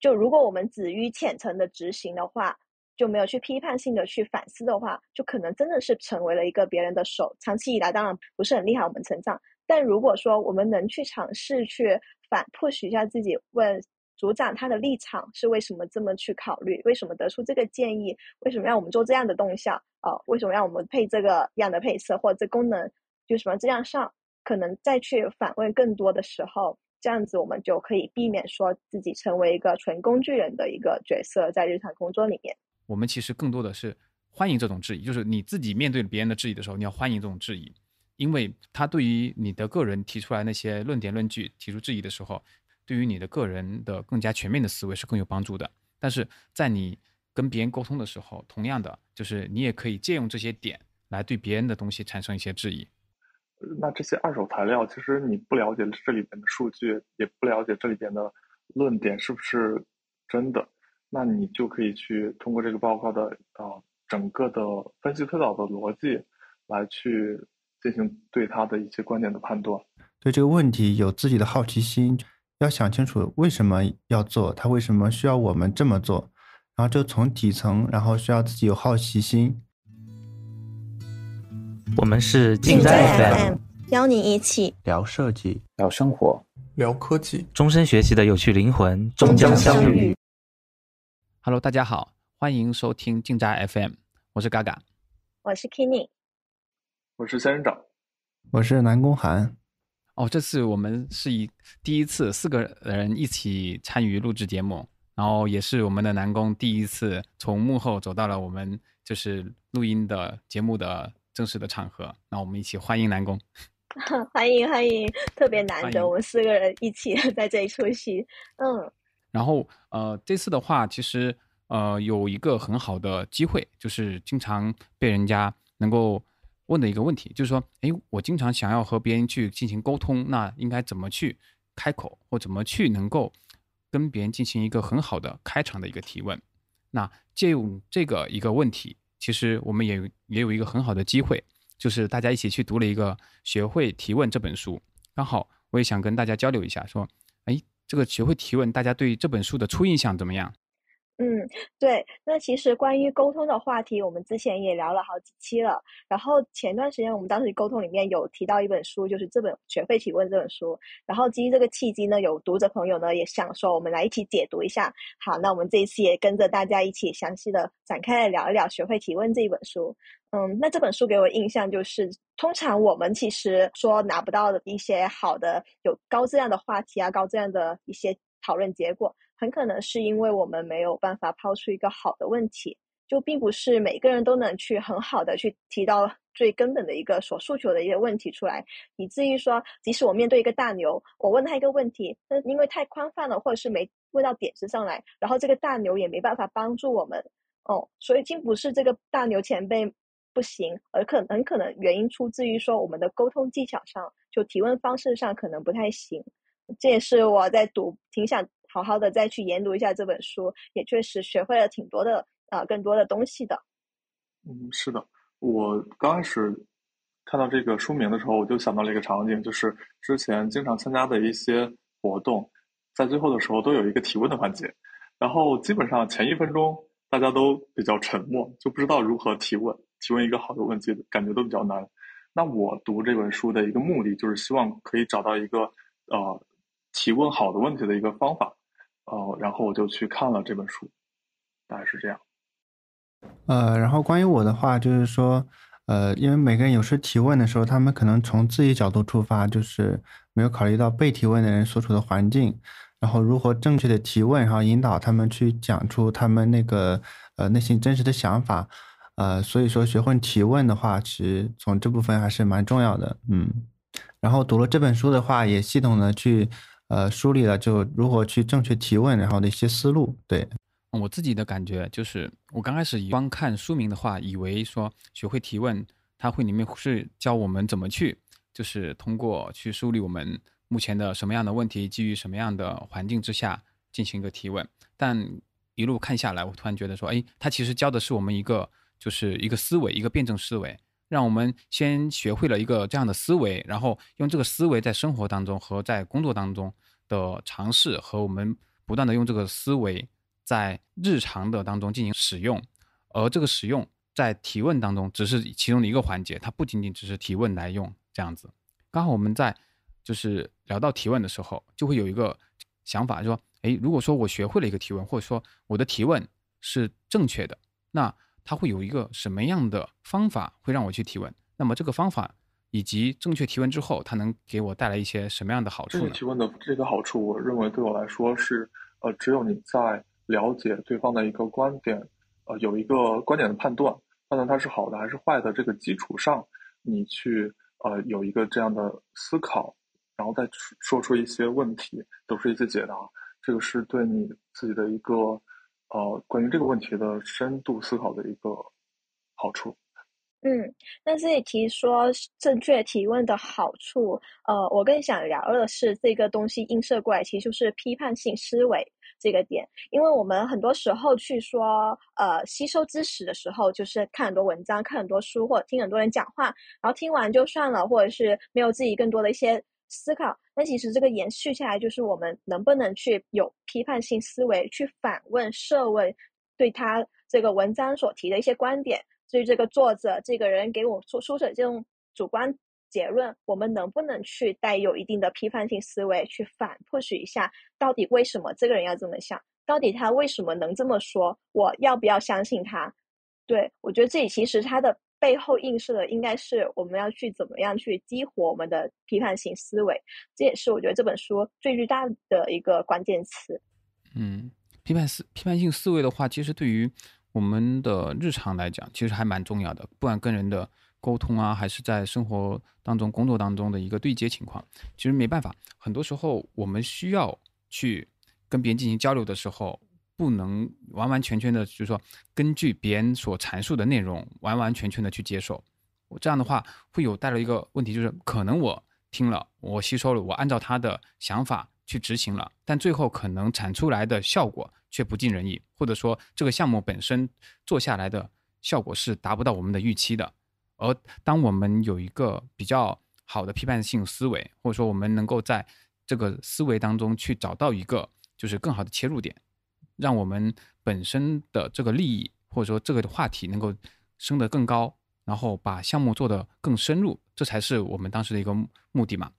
就如果我们止于浅层的执行的话，就没有去批判性的去反思的话，就可能真的是成为了一个别人的手。长期以来，当然不是很厉害，我们成长。但如果说我们能去尝试去反 push 一下自己，问组长他的立场是为什么这么去考虑，为什么得出这个建议，为什么让我们做这样的动向，呃，为什么让我们配这个样的配色或者这功能就什么这样上，可能再去反问更多的时候，这样子我们就可以避免说自己成为一个纯工具人的一个角色，在日常工作里面。我们其实更多的是欢迎这种质疑，就是你自己面对别人的质疑的时候，你要欢迎这种质疑，因为他对于你的个人提出来那些论点论据提出质疑的时候，对于你的个人的更加全面的思维是更有帮助的。但是在你跟别人沟通的时候，同样的就是你也可以借用这些点来对别人的东西产生一些质疑。那这些二手材料，其实你不了解这里边的数据，也不了解这里边的论点是不是真的。那你就可以去通过这个报告的呃整个的分析推导的逻辑，来去进行对它的一些观点的判断。对这个问题有自己的好奇心，要想清楚为什么要做，他为什么需要我们这么做，然后就从底层，然后需要自己有好奇心。我们是近在 FM，邀你一起聊设计，聊生活，聊科技，终身学习的有趣灵魂终将相遇。Hello，大家好，欢迎收听静斋 FM，我是嘎嘎，我是 Kenny，我是仙人掌，我是南宫寒。哦，这次我们是一第一次四个人一起参与录制节目，然后也是我们的南宫第一次从幕后走到了我们就是录音的节目的正式的场合，那我们一起欢迎南宫。欢迎欢迎，特别难得我们四个人一起 在这里出席，嗯。然后，呃，这次的话，其实，呃，有一个很好的机会，就是经常被人家能够问的一个问题，就是说，哎，我经常想要和别人去进行沟通，那应该怎么去开口，或怎么去能够跟别人进行一个很好的开场的一个提问？那借用这个一个问题，其实我们也也有一个很好的机会，就是大家一起去读了一个《学会提问》这本书，刚好我也想跟大家交流一下，说，哎。这个学会提问，大家对这本书的初印象怎么样？嗯，对，那其实关于沟通的话题，我们之前也聊了好几期了。然后前段时间我们当时沟通里面有提到一本书，就是这本《学会提问》这本书。然后基于这个契机呢，有读者朋友呢也想说，我们来一起解读一下。好，那我们这一次也跟着大家一起详细的展开来聊一聊《学会提问》这一本书。嗯，那这本书给我印象就是，通常我们其实说拿不到的一些好的、有高质量的话题啊，高质量的一些讨论结果。很可能是因为我们没有办法抛出一个好的问题，就并不是每个人都能去很好的去提到最根本的一个所诉求的一些问题出来，以至于说，即使我面对一个大牛，我问他一个问题，那因为太宽泛了，或者是没问到点子上来，然后这个大牛也没办法帮助我们，哦，所以并不是这个大牛前辈不行，而可很可能原因出自于说我们的沟通技巧上，就提问方式上可能不太行，这也是我在读挺想。好好的再去研读一下这本书，也确实学会了挺多的啊，更多的东西的。嗯，是的，我刚开始看到这个书名的时候，我就想到了一个场景，就是之前经常参加的一些活动，在最后的时候都有一个提问的环节，然后基本上前一分钟大家都比较沉默，就不知道如何提问，提问一个好的问题，感觉都比较难。那我读这本书的一个目的，就是希望可以找到一个呃提问好的问题的一个方法。哦，然后我就去看了这本书，大概是这样。呃，然后关于我的话，就是说，呃，因为每个人有时提问的时候，他们可能从自己角度出发，就是没有考虑到被提问的人所处的环境，然后如何正确的提问，然后引导他们去讲出他们那个呃内心真实的想法。呃，所以说学会提问的话，其实从这部分还是蛮重要的。嗯，然后读了这本书的话，也系统的去。呃，梳理了就如何去正确提问，然后的一些思路。对我自己的感觉就是，我刚开始光看书名的话，以为说学会提问，它会里面是教我们怎么去，就是通过去梳理我们目前的什么样的问题，基于什么样的环境之下进行一个提问。但一路看下来，我突然觉得说，哎，它其实教的是我们一个，就是一个思维，一个辩证思维。让我们先学会了一个这样的思维，然后用这个思维在生活当中和在工作当中的尝试和我们不断的用这个思维在日常的当中进行使用，而这个使用在提问当中只是其中的一个环节，它不仅仅只是提问来用这样子。刚好我们在就是聊到提问的时候，就会有一个想法，就说，诶，如果说我学会了一个提问，或者说我的提问是正确的，那它会有一个什么样的方法会让我去提问？那么这个方法。以及正确提问之后，它能给我带来一些什么样的好处呢？提问的这个好处，我认为对我来说是，呃，只有你在了解对方的一个观点，呃，有一个观点的判断，判断它是好的还是坏的这个基础上，你去呃有一个这样的思考，然后再说出一些问题，得出一些解答，这个是对你自己的一个呃关于这个问题的深度思考的一个好处。嗯，那这里提说正确提问的好处，呃，我更想聊的是这个东西映射过来，其实就是批判性思维这个点。因为我们很多时候去说，呃，吸收知识的时候，就是看很多文章、看很多书，或者听很多人讲话，然后听完就算了，或者是没有自己更多的一些思考。那其实这个延续下来，就是我们能不能去有批判性思维，去反问、设问，对他这个文章所提的一些观点。至于这个作者这个人给我出出的这种主观结论，我们能不能去带有一定的批判性思维去反破许一下，到底为什么这个人要这么想？到底他为什么能这么说？我要不要相信他？对我觉得这里其实他的背后映射的应该是我们要去怎么样去激活我们的批判性思维，这也是我觉得这本书最巨大的一个关键词。嗯，批判思批判性思维的话，其实对于。我们的日常来讲，其实还蛮重要的。不管跟人的沟通啊，还是在生活当中、工作当中的一个对接情况，其实没办法。很多时候，我们需要去跟别人进行交流的时候，不能完完全全的，就是说根据别人所阐述的内容，完完全全的去接受。我这样的话，会有带来一个问题，就是可能我听了，我吸收了，我按照他的想法去执行了，但最后可能产出来的效果。却不尽人意，或者说这个项目本身做下来的效果是达不到我们的预期的。而当我们有一个比较好的批判性思维，或者说我们能够在这个思维当中去找到一个就是更好的切入点，让我们本身的这个利益或者说这个话题能够升得更高，然后把项目做得更深入，这才是我们当时的一个目的嘛。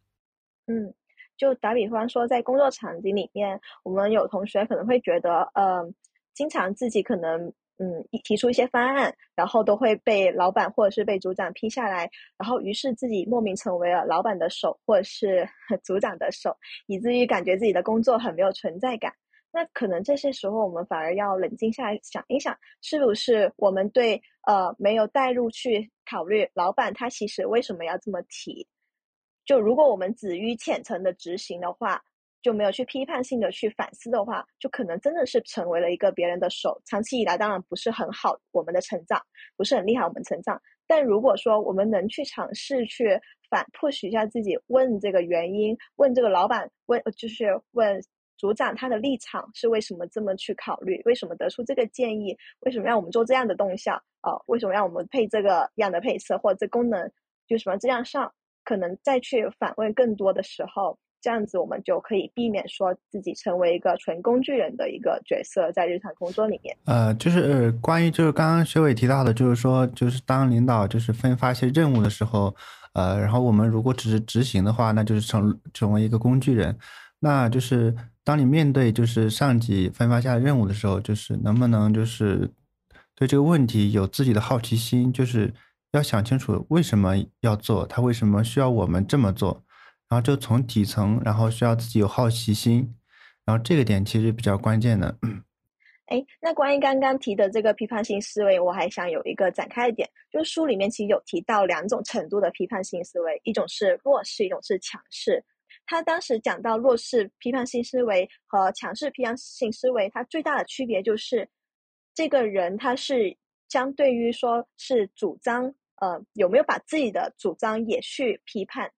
嗯。就打比方说，在工作场景里面，我们有同学可能会觉得，呃，经常自己可能，嗯，提出一些方案，然后都会被老板或者是被组长批下来，然后于是自己莫名成为了老板的手或者是 组长的手，以至于感觉自己的工作很没有存在感。那可能这些时候，我们反而要冷静下来想一想，是不是我们对呃没有带入去考虑老板他其实为什么要这么提。就如果我们止于浅层的执行的话，就没有去批判性的去反思的话，就可能真的是成为了一个别人的手。长期以来，当然不是很好，我们的成长不是很厉害，我们成长。但如果说我们能去尝试去反 push 一下自己，问这个原因，问这个老板，问就是问组长他的立场是为什么这么去考虑，为什么得出这个建议，为什么让我们做这样的动向啊？为什么让我们配这个样的配色或者这功能就什么这样上？可能再去反问更多的时候，这样子我们就可以避免说自己成为一个纯工具人的一个角色，在日常工作里面。呃，就是关于就是刚刚学伟提到的，就是说，就是当领导就是分发一些任务的时候，呃，然后我们如果只是执行的话，那就是成成为一个工具人。那就是当你面对就是上级分发下的任务的时候，就是能不能就是对这个问题有自己的好奇心，就是。要想清楚为什么要做，他为什么需要我们这么做，然后就从底层，然后需要自己有好奇心，然后这个点其实比较关键的。哎，那关于刚刚提的这个批判性思维，我还想有一个展开的点，就是书里面其实有提到两种程度的批判性思维，一种是弱势，一种是强势。他当时讲到弱势批判性思维和强势批判性思维，它最大的区别就是这个人他是相对于说是主张。呃，有没有把自己的主张也去批判？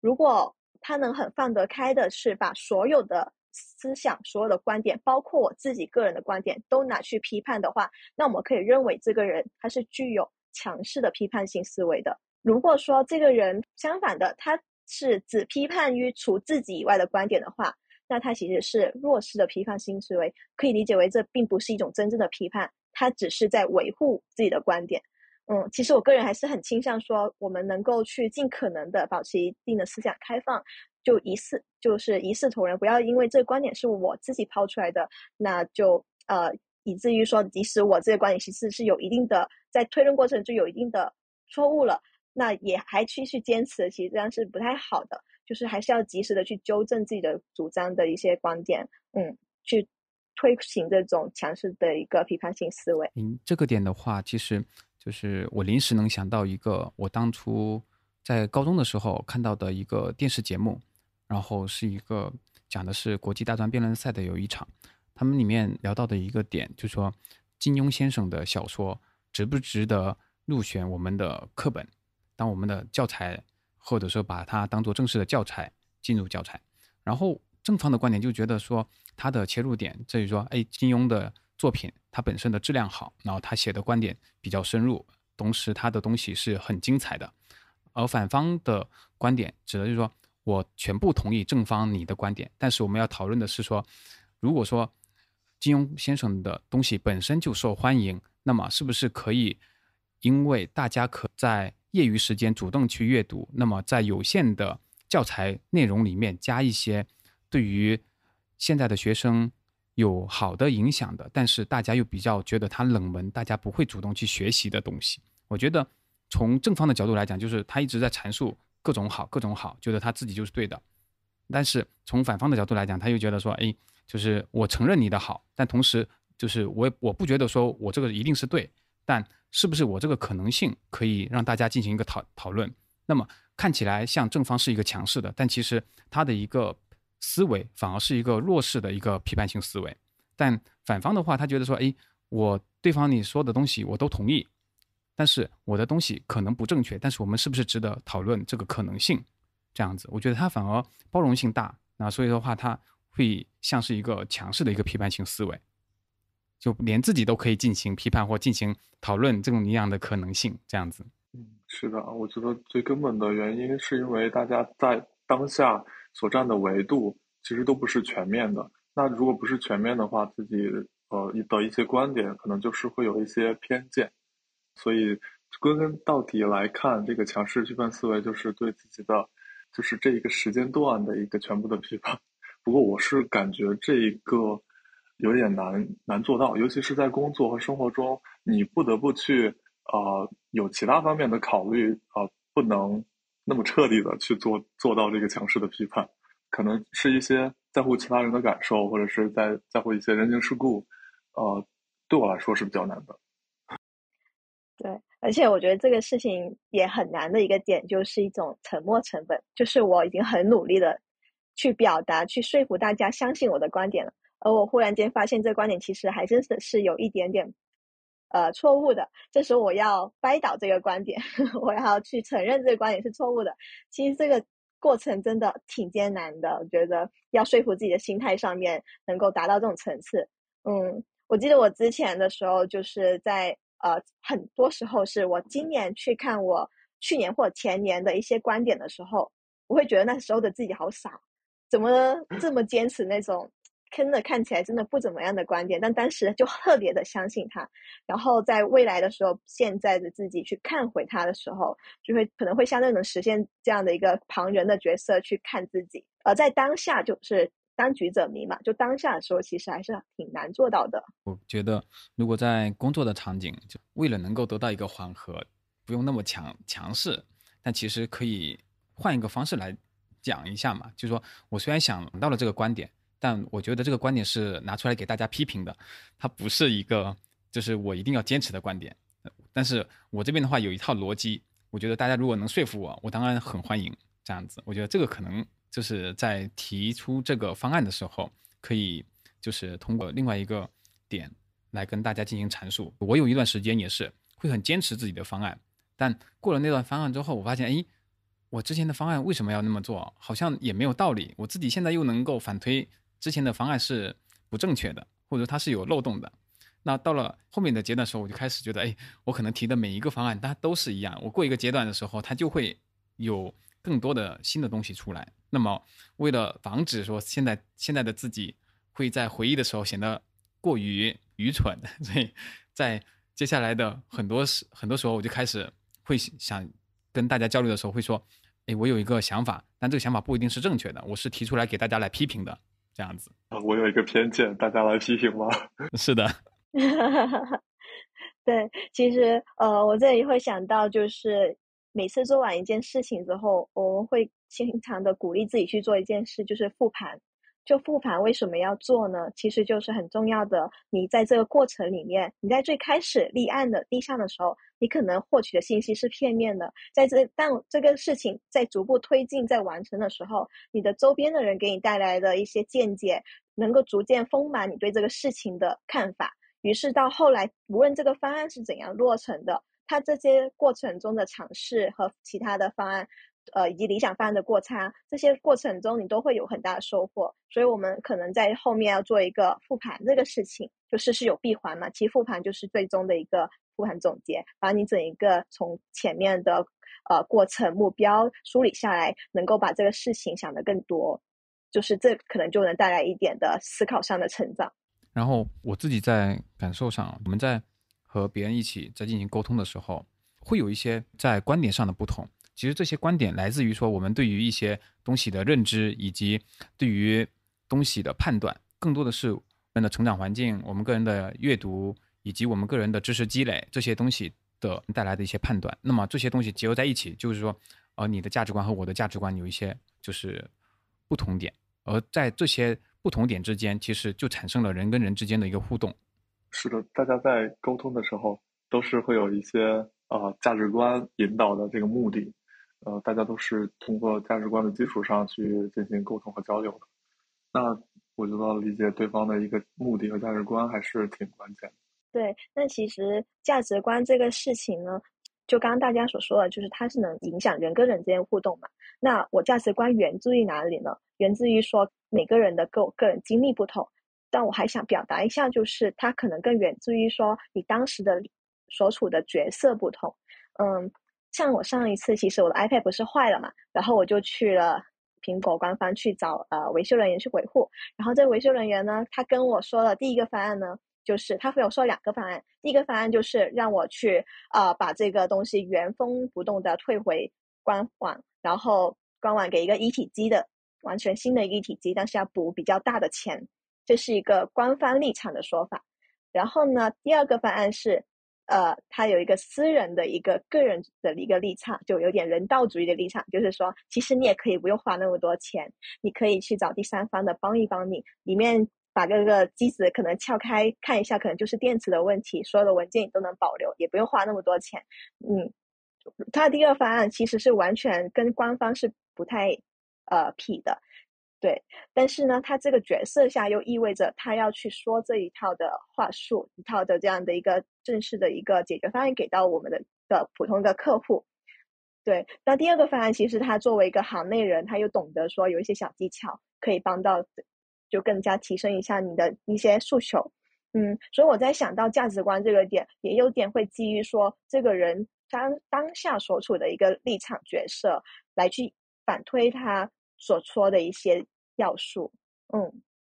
如果他能很放得开的是把所有的思想、所有的观点，包括我自己个人的观点，都拿去批判的话，那我们可以认为这个人他是具有强势的批判性思维的。如果说这个人相反的，他是只批判于除自己以外的观点的话，那它其实是弱势的批判性思维，可以理解为这并不是一种真正的批判，它只是在维护自己的观点。嗯，其实我个人还是很倾向说，我们能够去尽可能的保持一定的思想开放，就一视就是一视同仁，不要因为这个观点是我自己抛出来的，那就呃以至于说，即使我这个观点其实是有一定的在推论过程就有一定的错误了，那也还继续坚持，其实这样是不太好的，就是还是要及时的去纠正自己的主张的一些观点，嗯，去推行这种强势的一个批判性思维。嗯，这个点的话，其实。就是我临时能想到一个，我当初在高中的时候看到的一个电视节目，然后是一个讲的是国际大专辩论赛的有一场，他们里面聊到的一个点，就说金庸先生的小说值不值得入选我们的课本，当我们的教材，或者说把它当做正式的教材进入教材。然后正方的观点就觉得说他的切入点在于说，哎，金庸的。作品它本身的质量好，然后他写的观点比较深入，同时他的东西是很精彩的。而反方的观点指的就是说我全部同意正方你的观点，但是我们要讨论的是说，如果说金庸先生的东西本身就受欢迎，那么是不是可以因为大家可在业余时间主动去阅读，那么在有限的教材内容里面加一些对于现在的学生。有好的影响的，但是大家又比较觉得它冷门，大家不会主动去学习的东西。我觉得从正方的角度来讲，就是他一直在阐述各种好，各种好，觉得他自己就是对的。但是从反方的角度来讲，他又觉得说，哎，就是我承认你的好，但同时就是我我不觉得说我这个一定是对，但是不是我这个可能性可以让大家进行一个讨讨论？那么看起来像正方是一个强势的，但其实他的一个。思维反而是一个弱势的一个批判性思维，但反方的话，他觉得说，哎，我对方你说的东西我都同意，但是我的东西可能不正确，但是我们是不是值得讨论这个可能性？这样子，我觉得他反而包容性大，那所以的话，他会像是一个强势的一个批判性思维，就连自己都可以进行批判或进行讨论这种一样的可能性，这样子。嗯，是的，我觉得最根本的原因是因为大家在当下。所占的维度其实都不是全面的。那如果不是全面的话，自己呃的一些观点可能就是会有一些偏见。所以归根到底来看，这个强势批判思维就是对自己的，就是这一个时间段的一个全部的批判。不过我是感觉这一个有点难难做到，尤其是在工作和生活中，你不得不去呃有其他方面的考虑啊，不能。那么彻底的去做做到这个强势的批判，可能是一些在乎其他人的感受，或者是在在乎一些人情世故，呃，对我来说是比较难的。对，而且我觉得这个事情也很难的一个点，就是一种沉没成本，就是我已经很努力的去表达、去说服大家相信我的观点了，而我忽然间发现这个观点其实还真的是有一点点。呃，错误的。这时候我要掰倒这个观点，我要去承认这个观点是错误的。其实这个过程真的挺艰难的，我觉得要说服自己的心态上面能够达到这种层次。嗯，我记得我之前的时候，就是在呃很多时候是我今年去看我去年或前年的一些观点的时候，我会觉得那时候的自己好傻，怎么这么坚持那种。真的看起来真的不怎么样的观点，但当时就特别的相信他，然后在未来的时候，现在的自己去看回他的时候，就会可能会相对能实现这样的一个旁人的角色去看自己，而在当下就是当局者迷嘛，就当下的时候其实还是挺难做到的。我觉得如果在工作的场景，就为了能够得到一个缓和，不用那么强强势，但其实可以换一个方式来讲一下嘛，就是说我虽然想到了这个观点。但我觉得这个观点是拿出来给大家批评的，它不是一个就是我一定要坚持的观点。但是我这边的话有一套逻辑，我觉得大家如果能说服我，我当然很欢迎这样子。我觉得这个可能就是在提出这个方案的时候，可以就是通过另外一个点来跟大家进行阐述。我有一段时间也是会很坚持自己的方案，但过了那段方案之后，我发现，哎，我之前的方案为什么要那么做？好像也没有道理。我自己现在又能够反推。之前的方案是不正确的，或者它是有漏洞的。那到了后面的阶段的时候，我就开始觉得，哎，我可能提的每一个方案它都是一样。我过一个阶段的时候，它就会有更多的新的东西出来。那么，为了防止说现在现在的自己会在回忆的时候显得过于愚蠢，所以在接下来的很多时很多时候，我就开始会想跟大家交流的时候会说，哎，我有一个想法，但这个想法不一定是正确的，我是提出来给大家来批评的，这样子。啊，我有一个偏见，大家来批评吗？是的。对，其实呃，我这里会想到，就是每次做完一件事情之后，我们会经常的鼓励自己去做一件事，就是复盘。就复盘为什么要做呢？其实就是很重要的。你在这个过程里面，你在最开始立案的立项的时候，你可能获取的信息是片面的。在这当这个事情在逐步推进、在完成的时候，你的周边的人给你带来的一些见解，能够逐渐丰满你对这个事情的看法。于是到后来，无论这个方案是怎样落成的，它这些过程中的尝试和其他的方案，呃，以及理想方案的过差，这些过程中你都会有很大的收获。所以，我们可能在后面要做一个复盘这个事情，就事事有闭环嘛。其实复盘就是最终的一个复盘总结，把你整一个从前面的呃过程目标梳理下来，能够把这个事情想得更多，就是这可能就能带来一点的思考上的成长。然后我自己在感受上，我们在和别人一起在进行沟通的时候，会有一些在观点上的不同。其实这些观点来自于说我们对于一些东西的认知，以及对于东西的判断，更多的是我们的成长环境、我们个人的阅读以及我们个人的知识积累这些东西的带来的一些判断。那么这些东西结合在一起，就是说，呃，你的价值观和我的价值观有一些就是不同点，而在这些。不同点之间，其实就产生了人跟人之间的一个互动。是的，大家在沟通的时候，都是会有一些呃价值观引导的这个目的。呃，大家都是通过价值观的基础上去进行沟通和交流的。那我觉得理解对方的一个目的和价值观还是挺关键的。对，那其实价值观这个事情呢，就刚刚大家所说的，就是它是能影响人跟人之间互动嘛。那我价值观源自于哪里呢？源自于说每个人的个个人经历不同，但我还想表达一下，就是它可能更源自于说你当时的所处的角色不同。嗯，像我上一次其实我的 iPad 不是坏了嘛，然后我就去了苹果官方去找呃维修人员去维护，然后这维修人员呢，他跟我说了第一个方案呢，就是他跟我说两个方案，第一个方案就是让我去呃把这个东西原封不动的退回官网，然后官网给一个一体机的。完全新的一体机，但是要补比较大的钱，这是一个官方立场的说法。然后呢，第二个方案是，呃，他有一个私人的一个个人的一个立场，就有点人道主义的立场，就是说，其实你也可以不用花那么多钱，你可以去找第三方的帮一帮你，里面把这个机子可能撬开看一下，可能就是电池的问题，所有的文件你都能保留，也不用花那么多钱。嗯，他第二个方案其实是完全跟官方是不太。呃匹的，对，但是呢，他这个角色下又意味着他要去说这一套的话术，一套的这样的一个正式的一个解决方案给到我们的的普通的客户。对，那第二个方案其实他作为一个行内人，他又懂得说有一些小技巧可以帮到，就更加提升一下你的一些诉求。嗯，所以我在想到价值观这个点，也有点会基于说这个人当当下所处的一个立场角色来去反推他。所说的一些要素，嗯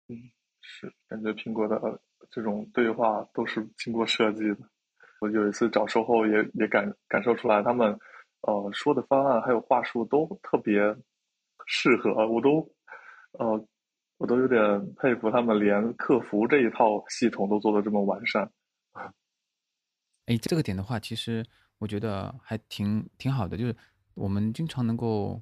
嗯，是感觉苹果的这种对话都是经过设计的。我有一次找售后也也感感受出来，他们呃说的方案还有话术都特别适合，我都呃我都有点佩服他们，连客服这一套系统都做的这么完善。哎，这个点的话，其实我觉得还挺挺好的，就是我们经常能够。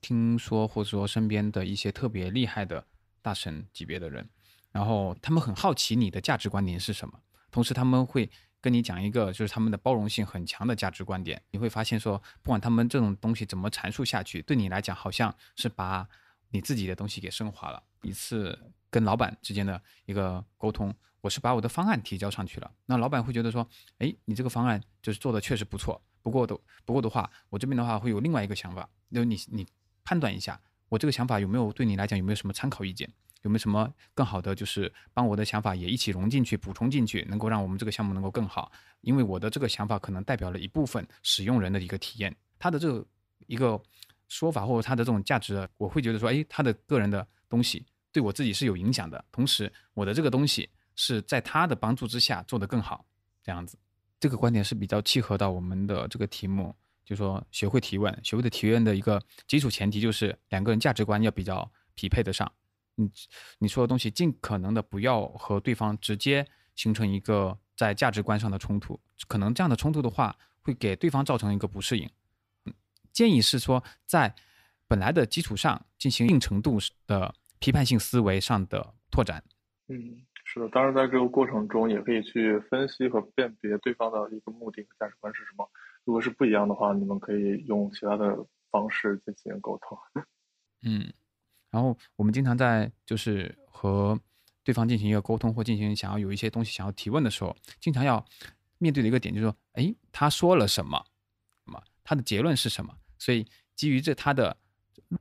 听说或者说身边的一些特别厉害的大神级别的人，然后他们很好奇你的价值观点是什么，同时他们会跟你讲一个就是他们的包容性很强的价值观点。你会发现说，不管他们这种东西怎么阐述下去，对你来讲好像是把你自己的东西给升华了。一次跟老板之间的一个沟通，我是把我的方案提交上去了，那老板会觉得说，哎，你这个方案就是做的确实不错。不过的，不过的话，我这边的话会有另外一个想法，就你你判断一下，我这个想法有没有对你来讲有没有什么参考意见，有没有什么更好的，就是帮我的想法也一起融进去、补充进去，能够让我们这个项目能够更好。因为我的这个想法可能代表了一部分使用人的一个体验，他的这个一个说法或者他的这种价值，我会觉得说，哎，他的个人的东西对我自己是有影响的，同时我的这个东西是在他的帮助之下做得更好，这样子，这个观点是比较契合到我们的这个题目，就是说学会提问，学会的提问的一个基础前提就是两个人价值观要比较匹配得上，你你说的东西尽可能的不要和对方直接形成一个在价值观上的冲突，可能这样的冲突的话会给对方造成一个不适应。建议是说，在本来的基础上进行一定程度的批判性思维上的拓展。嗯，是的，当然在这个过程中也可以去分析和辨别对方的一个目的和价值观是什么。如果是不一样的话，你们可以用其他的方式进行沟通。嗯，然后我们经常在就是和对方进行一个沟通或进行想要有一些东西想要提问的时候，经常要面对的一个点就是说，哎，他说了什么？什么？他的结论是什么？所以基于这他的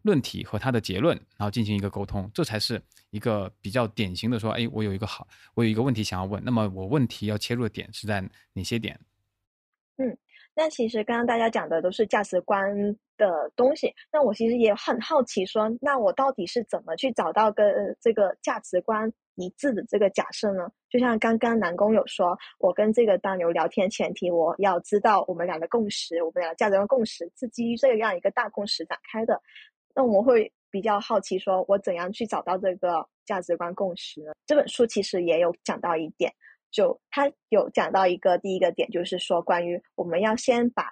论题和他的结论，然后进行一个沟通，这才是一个比较典型的说，哎，我有一个好，我有一个问题想要问，那么我问题要切入的点是在哪些点？嗯，那其实刚刚大家讲的都是价值观的东西，那我其实也很好奇，说那我到底是怎么去找到跟这个价值观？一致的这个假设呢，就像刚刚南宫有说，我跟这个大牛聊天前提，我要知道我们俩的共识，我们俩价值观共识是基于这样一个大共识展开的。那我们会比较好奇，说我怎样去找到这个价值观共识呢？这本书其实也有讲到一点，就他有讲到一个第一个点，就是说关于我们要先把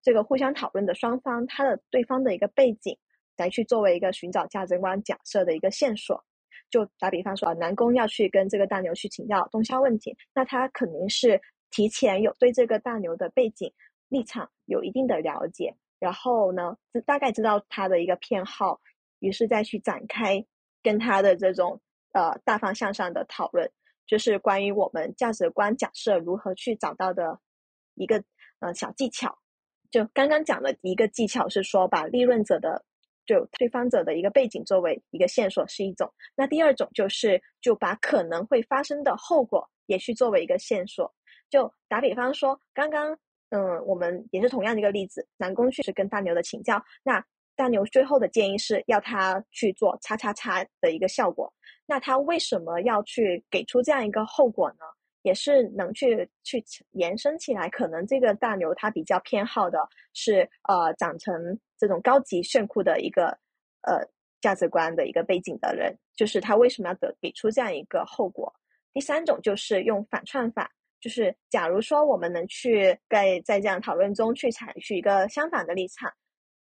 这个互相讨论的双方他的对方的一个背景来去作为一个寻找价值观假设的一个线索。就打比方说啊，南宫要去跟这个大牛去请教东萧问题，那他肯定是提前有对这个大牛的背景立场有一定的了解，然后呢，大概知道他的一个偏好，于是再去展开跟他的这种呃大方向上的讨论，就是关于我们价值观假设如何去找到的一个呃小技巧。就刚刚讲的一个技巧是说，把利润者的。就对方者的一个背景作为一个线索是一种，那第二种就是就把可能会发生的后果也去作为一个线索。就打比方说，刚刚嗯，我们也是同样的一个例子，南宫去是跟大牛的请教，那大牛最后的建议是要他去做叉叉叉的一个效果，那他为什么要去给出这样一个后果呢？也是能去去延伸起来，可能这个大牛他比较偏好的是呃长成这种高级炫酷的一个呃价值观的一个背景的人，就是他为什么要得给出这样一个后果？第三种就是用反串法，就是假如说我们能去在在这样讨论中去采取一个相反的立场，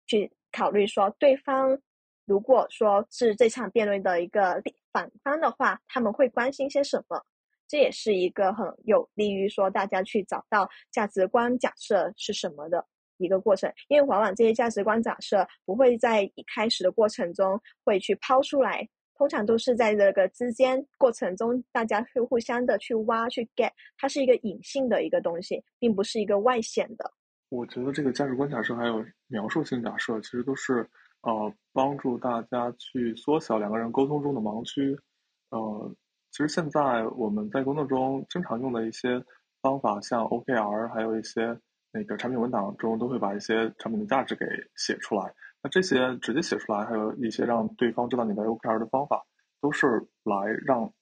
去考虑说对方如果说是这场辩论的一个反方的话，他们会关心些什么？这也是一个很有利于说大家去找到价值观假设是什么的一个过程，因为往往这些价值观假设不会在一开始的过程中会去抛出来，通常都是在这个之间过程中，大家会互相的去挖去 get，它是一个隐性的一个东西，并不是一个外显的。我觉得这个价值观假设还有描述性假设，其实都是呃帮助大家去缩小两个人沟通中的盲区，呃。其实现在我们在工作中经常用的一些方法，像 OKR，还有一些那个产品文档中，都会把一些产品的价值给写出来。那这些直接写出来，还有一些让对方知道你的 OKR 的方法，都是来让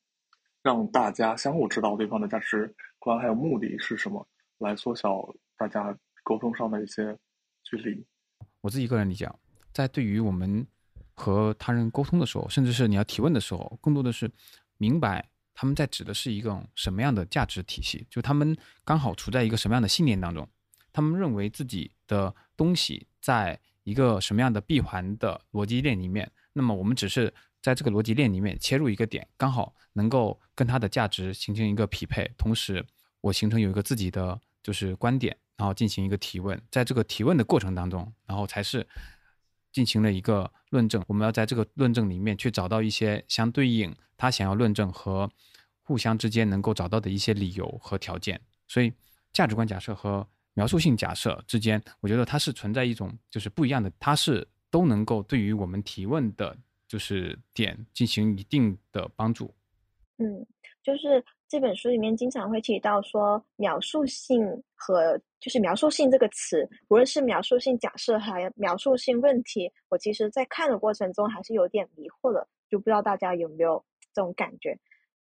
让大家相互知道对方的价值观还有目的是什么，来缩小大家沟通上的一些距离。我自己个人理解，在对于我们和他人沟通的时候，甚至是你要提问的时候，更多的是。明白他们在指的是一种什么样的价值体系，就他们刚好处在一个什么样的信念当中，他们认为自己的东西在一个什么样的闭环的逻辑链里面，那么我们只是在这个逻辑链里面切入一个点，刚好能够跟它的价值形成一个匹配，同时我形成有一个自己的就是观点，然后进行一个提问，在这个提问的过程当中，然后才是。进行了一个论证，我们要在这个论证里面去找到一些相对应他想要论证和互相之间能够找到的一些理由和条件。所以，价值观假设和描述性假设之间，我觉得它是存在一种就是不一样的，它是都能够对于我们提问的就是点进行一定的帮助。嗯，就是这本书里面经常会提到说描述性和就是描述性这个词，无论是描述性假设还描述性问题，我其实在看的过程中还是有点迷惑的，就不知道大家有没有这种感觉。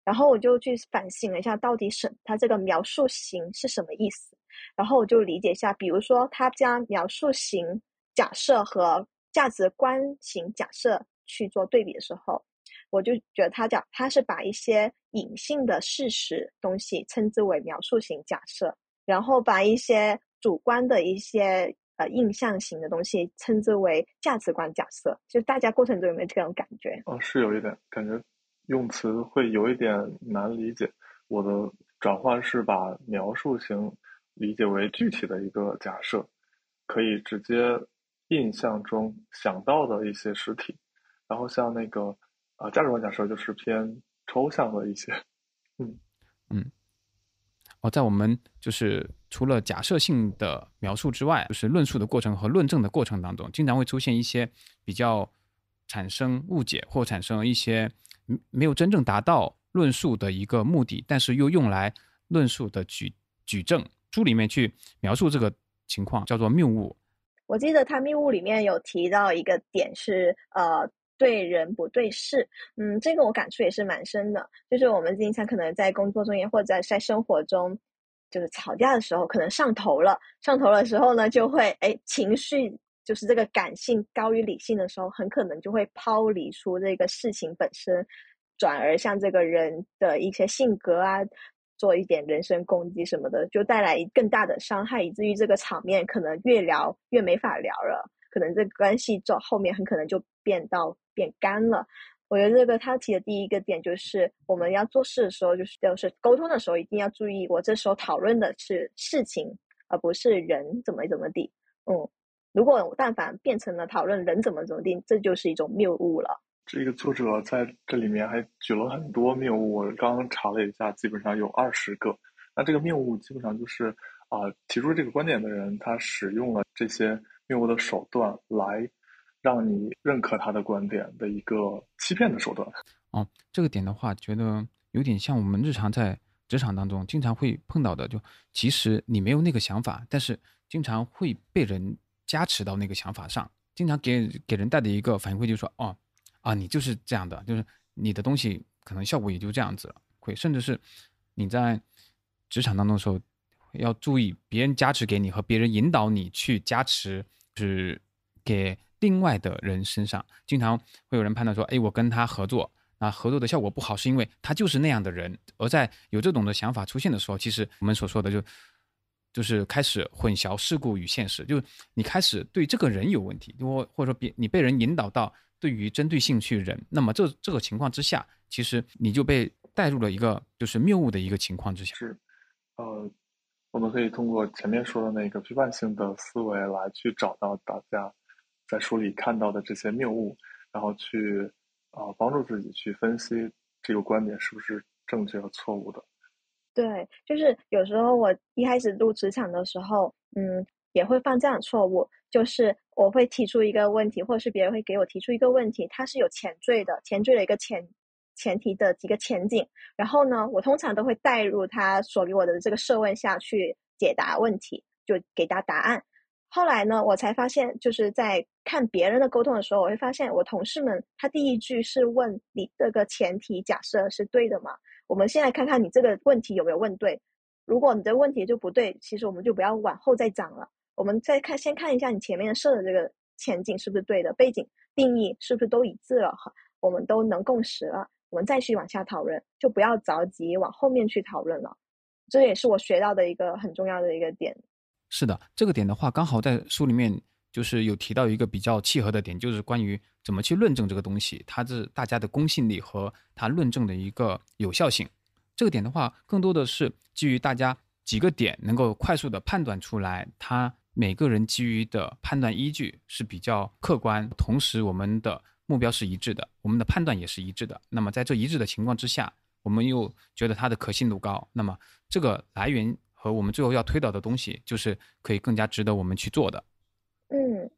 然后我就去反省了一下，到底是它这个描述型是什么意思？然后我就理解一下，比如说他将描述型假设和价值观型假设去做对比的时候，我就觉得他讲他是把一些隐性的事实东西称之为描述型假设，然后把一些主观的一些呃印象型的东西称之为价值观假设。就大家过程中有没有这种感觉？哦，是有一点感觉，用词会有一点难理解。我的转换是把描述型理解为具体的一个假设，可以直接印象中想到的一些实体，然后像那个啊价值观假设就是偏抽象的一些，嗯嗯。哦，在我们就是除了假设性的描述之外，就是论述的过程和论证的过程当中，经常会出现一些比较产生误解或产生一些没有真正达到论述的一个目的，但是又用来论述的举举证。书里面去描述这个情况叫做谬误。我记得他谬误里面有提到一个点是，呃，对人不对事。嗯，这个我感触也是蛮深的。就是我们经常可能在工作中也或者在生活中，就是吵架的时候，可能上头了。上头的时候呢，就会哎情绪就是这个感性高于理性的时候，很可能就会抛离出这个事情本身，转而向这个人的一些性格啊。做一点人身攻击什么的，就带来更大的伤害，以至于这个场面可能越聊越没法聊了，可能这个关系到后面很可能就变到变干了。我觉得这个他提的第一个点就是，我们要做事的时候，就是就是沟通的时候一定要注意，我这时候讨论的是事情，而不是人怎么怎么地。嗯，如果但凡变成了讨论人怎么怎么地，这就是一种谬误了。这个作者在这里面还举了很多谬误，我刚刚查了一下，基本上有二十个。那这个谬误基本上就是啊，提出这个观点的人他使用了这些谬误的手段来让你认可他的观点的一个欺骗的手段。哦，这个点的话，觉得有点像我们日常在职场当中经常会碰到的，就其实你没有那个想法，但是经常会被人加持到那个想法上，经常给给人带的一个反馈就是说，哦。啊，你就是这样的，就是你的东西可能效果也就这样子了，会甚至是你在职场当中的时候要注意别人加持给你和别人引导你去加持，是给另外的人身上，经常会有人判断说，哎，我跟他合作，那合作的效果不好，是因为他就是那样的人。而在有这种的想法出现的时候，其实我们所说的就就是开始混淆事故与现实，就是你开始对这个人有问题，或或者说别你被人引导到。对于针对性去人，那么这这个情况之下，其实你就被带入了一个就是谬误的一个情况之下。是，呃，我们可以通过前面说的那个批判性的思维来去找到大家在书里看到的这些谬误，然后去啊帮助自己去分析这个观点是不是正确和错误的。对，就是有时候我一开始入职场的时候，嗯。也会犯这样的错误，就是我会提出一个问题，或者是别人会给我提出一个问题，它是有前缀的，前缀的一个前前提的几个前景，然后呢，我通常都会带入他所给我的这个设问下去解答问题，就给他答案。后来呢，我才发现，就是在看别人的沟通的时候，我会发现我同事们他第一句是问你这个前提假设是对的吗？我们先来看看你这个问题有没有问对，如果你的问题就不对，其实我们就不要往后再讲了。我们再看，先看一下你前面设的这个前景是不是对的，背景定义是不是都一致了哈？我们都能共识了，我们再去往下讨论，就不要着急往后面去讨论了。这也是我学到的一个很重要的一个点。是的，这个点的话，刚好在书里面就是有提到一个比较契合的点，就是关于怎么去论证这个东西，它是大家的公信力和它论证的一个有效性。这个点的话，更多的是基于大家几个点能够快速的判断出来它。每个人基于的判断依据是比较客观，同时我们的目标是一致的，我们的判断也是一致的。那么在这一致的情况之下，我们又觉得它的可信度高，那么这个来源和我们最后要推导的东西，就是可以更加值得我们去做的。嗯，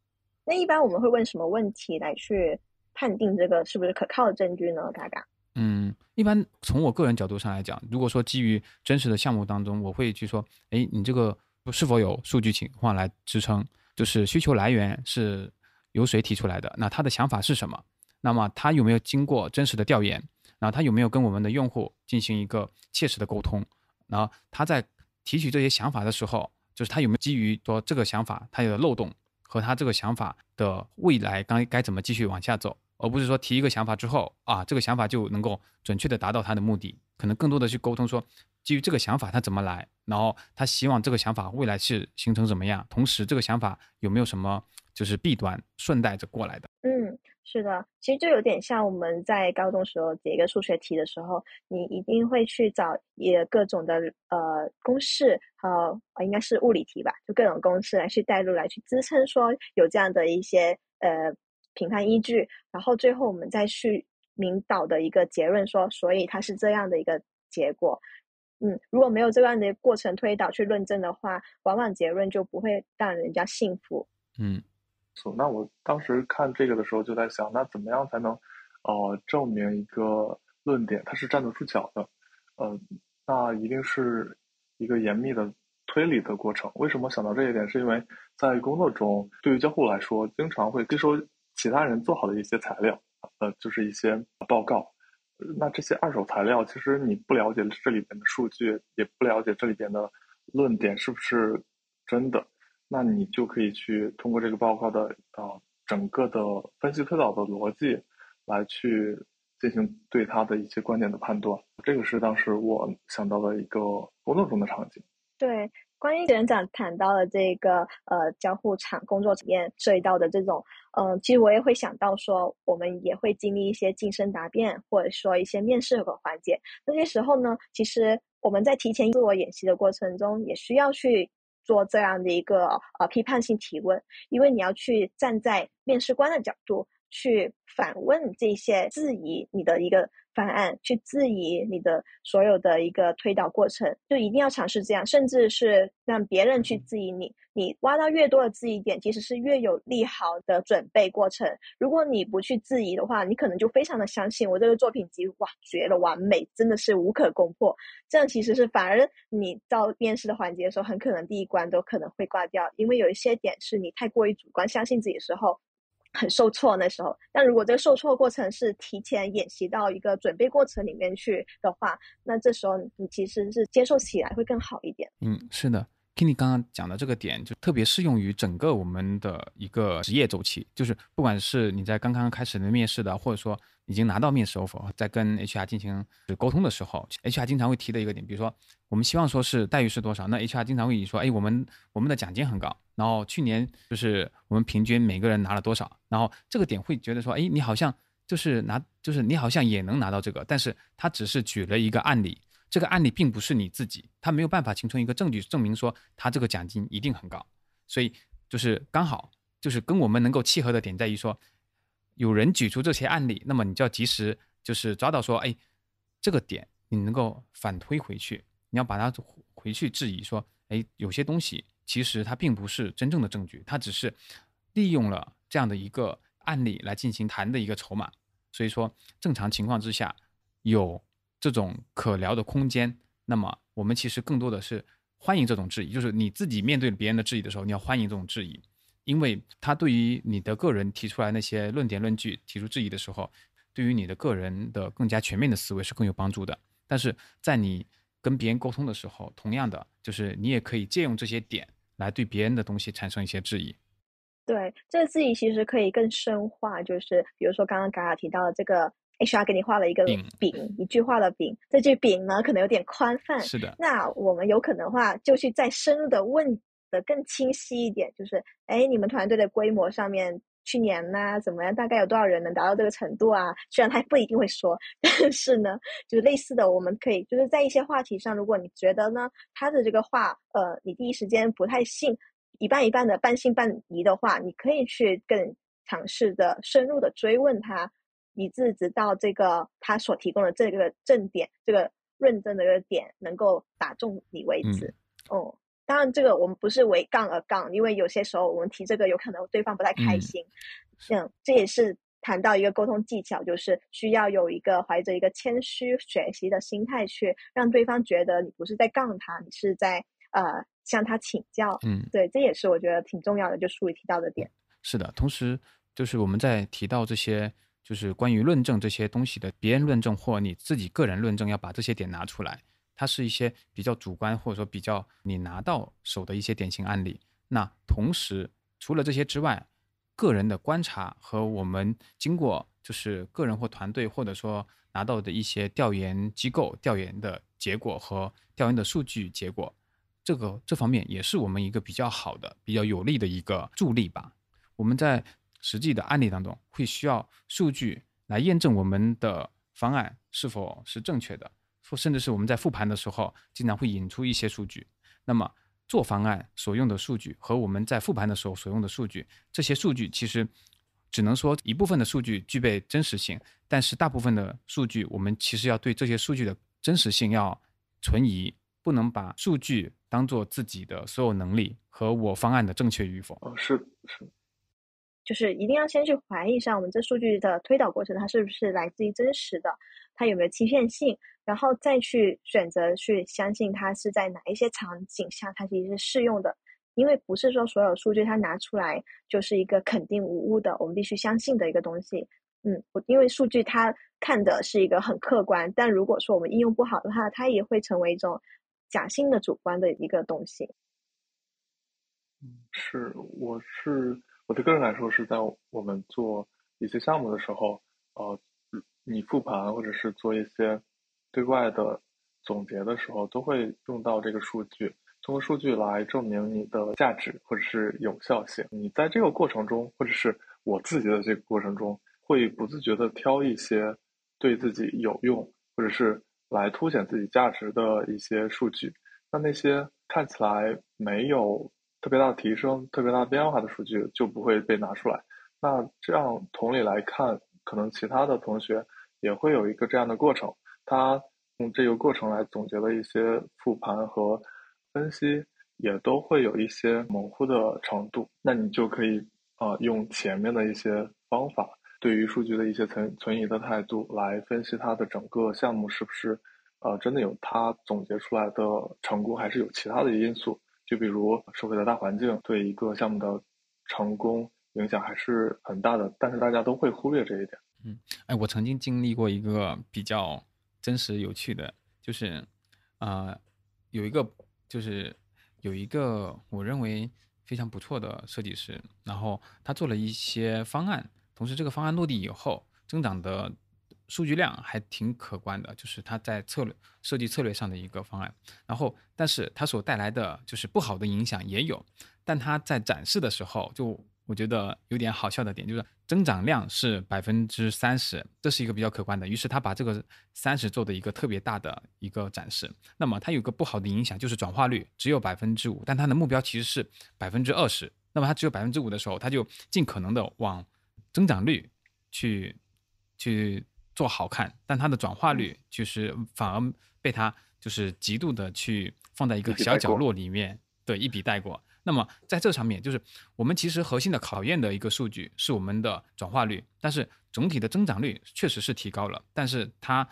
那一般我们会问什么问题来去判定这个是不是可靠的证据呢？嘎嘎。嗯，一般从我个人角度上来讲，如果说基于真实的项目当中，我会去说，哎，你这个是否有数据情况来支撑？就是需求来源是由谁提出来的？那他的想法是什么？那么他有没有经过真实的调研？然后他有没有跟我们的用户进行一个切实的沟通？然后他在提取这些想法的时候，就是他有没有基于说这个想法它有的漏洞和他这个想法的未来该该怎么继续往下走？而不是说提一个想法之后啊，这个想法就能够准确的达到他的目的，可能更多的去沟通说，基于这个想法他怎么来，然后他希望这个想法未来是形成怎么样，同时这个想法有没有什么就是弊端顺带着过来的。嗯，是的，其实就有点像我们在高中时候解一个数学题的时候，你一定会去找也各种的呃公式和应该是物理题吧，就各种公式来去带入来去支撑说有这样的一些呃。评判依据，然后最后我们再去引导的一个结论说，所以它是这样的一个结果。嗯，如果没有这样的过程推导去论证的话，往往结论就不会让人家信服。嗯，那我当时看这个的时候就在想，那怎么样才能呃证明一个论点它是站得住脚的？呃，那一定是一个严密的推理的过程。为什么想到这一点？是因为在工作中，对于交互来说，经常会吸收。其他人做好的一些材料，呃，就是一些报告。那这些二手材料，其实你不了解这里边的数据，也不了解这里边的论点是不是真的，那你就可以去通过这个报告的呃整个的分析推导的逻辑，来去进行对它的一些观点的判断。这个是当时我想到的一个工作中的场景。对。关于园长谈到的这个呃交互场工作里面涉及到的这种，嗯，其实我也会想到说，我们也会经历一些晋升答辩，或者说一些面试的环节。那些时候呢，其实我们在提前自我演习的过程中，也需要去做这样的一个呃批判性提问，因为你要去站在面试官的角度去反问这些质疑你的一个。方案去质疑你的所有的一个推导过程，就一定要尝试这样，甚至是让别人去质疑你。你挖到越多的质疑点，其实是越有利好的准备过程。如果你不去质疑的话，你可能就非常的相信我这个作品集哇绝了，完美，真的是无可攻破。这样其实是反而你到面试的环节的时候，很可能第一关都可能会挂掉，因为有一些点是你太过于主观相信自己的时候。很受挫那时候，但如果这个受挫过程是提前演习到一个准备过程里面去的话，那这时候你其实是接受起来会更好一点。嗯，是的。Kenny 刚刚讲的这个点，就特别适用于整个我们的一个职业周期，就是不管是你在刚刚开始的面试的，或者说已经拿到面试 offer，在跟 HR 进行沟通的时候，HR 经常会提的一个点，比如说我们希望说是待遇是多少，那 HR 经常会说，哎，我们我们的奖金很高，然后去年就是我们平均每个人拿了多少，然后这个点会觉得说，哎，你好像就是拿，就是你好像也能拿到这个，但是他只是举了一个案例。这个案例并不是你自己，他没有办法形成一个证据证明说他这个奖金一定很高，所以就是刚好就是跟我们能够契合的点在于说，有人举出这些案例，那么你就要及时就是抓到说，哎，这个点你能够反推回去，你要把它回去质疑说，哎，有些东西其实它并不是真正的证据，它只是利用了这样的一个案例来进行谈的一个筹码，所以说正常情况之下有。这种可聊的空间，那么我们其实更多的是欢迎这种质疑，就是你自己面对别人的质疑的时候，你要欢迎这种质疑，因为他对于你的个人提出来那些论点论据提出质疑的时候，对于你的个人的更加全面的思维是更有帮助的。但是在你跟别人沟通的时候，同样的就是你也可以借用这些点来对别人的东西产生一些质疑。对，这个质疑其实可以更深化，就是比如说刚刚嘎嘎提到的这个。HR 给你画了一个饼，一句话的饼，这句饼呢可能有点宽泛。是的。那我们有可能话就去再深入的问的更清晰一点，就是，哎，你们团队的规模上面去年呢怎么样？大概有多少人能达到这个程度啊？虽然他不一定会说，但是呢，就是类似的，我们可以就是在一些话题上，如果你觉得呢他的这个话，呃，你第一时间不太信，一半一半的半信半疑的话，你可以去更尝试的深入的追问他。以致直到这个他所提供的这个证点，这个论证的这个点能够打中你为止。哦，当然这个我们不是为杠而杠，因为有些时候我们提这个有可能对方不太开心。嗯，这也是谈到一个沟通技巧，就是需要有一个怀着一个谦虚学习的心态，去让对方觉得你不是在杠他，你是在呃向他请教。嗯，对，这也是我觉得挺重要的，就书里提到的点。是的，同时就是我们在提到这些，就是关于论证这些东西的别人论证或你自己个人论证，要把这些点拿出来。它是一些比较主观或者说比较你拿到手的一些典型案例。那同时除了这些之外，个人的观察和我们经过就是个人或团队或者说拿到的一些调研机构调研的结果和调研的数据结果，这个这方面也是我们一个比较好的、比较有利的一个助力吧。我们在实际的案例当中会需要数据来验证我们的方案是否是正确的，或甚至是我们在复盘的时候经常会引出一些数据。那么做方案所用的数据和我们在复盘的时候所用的数据，这些数据其实只能说一部分的数据具备真实性，但是大部分的数据我们其实要对这些数据的真实性要存疑，不能把数据当做自己的所有能力和我方案的正确与否。哦，是是，就是一定要先去怀疑一下我们这数据的推导过程，它是不是来自于真实的，它有没有欺骗性，然后再去选择去相信它是在哪一些场景下它其实是适用的。因为不是说所有数据它拿出来就是一个肯定无误的，我们必须相信的一个东西。嗯，因为数据它看的是一个很客观，但如果说我们应用不好的话，它也会成为一种假性的主观的一个东西。嗯，是，我是我的个人感受是在我们做一些项目的时候，呃，你复盘或者是做一些对外的总结的时候，都会用到这个数据，通过数据来证明你的价值或者是有效性。你在这个过程中，或者是我自己的这个过程中，会不自觉的挑一些对自己有用或者是来凸显自己价值的一些数据。那那些看起来没有特别大的提升、特别大的变化的数据就不会被拿出来。那这样同理来看，可能其他的同学也会有一个这样的过程，他用这个过程来总结了一些复盘和分析，也都会有一些模糊的程度。那你就可以啊、呃用前面的一些方法，对于数据的一些存存疑的态度来分析它的整个项目是不是呃真的有它总结出来的成功，还是有其他的因素。就比如社会的大环境对一个项目的成功影响还是很大的，但是大家都会忽略这一点。嗯哎，我曾经经历过一个比较真实有趣的，就是，呃，有一个就是有一个我认为非常不错的设计师，然后他做了一些方案，同时这个方案落地以后，增长的数据量还挺可观的，就是他在策略设计策略上的一个方案，然后但是它所带来的就是不好的影响也有，但他在展示的时候就。我觉得有点好笑的点就是增长量是百分之三十，这是一个比较可观的。于是他把这个三十做的一个特别大的一个展示。那么它有个不好的影响就是转化率只有百分之五，但它的目标其实是百分之二十。那么它只有百分之五的时候，它就尽可能的往增长率去去做好看，但它的转化率就是反而被它就是极度的去放在一个小角落里面，对，一笔带过。那么在这上面，就是我们其实核心的考验的一个数据是我们的转化率，但是总体的增长率确实是提高了，但是它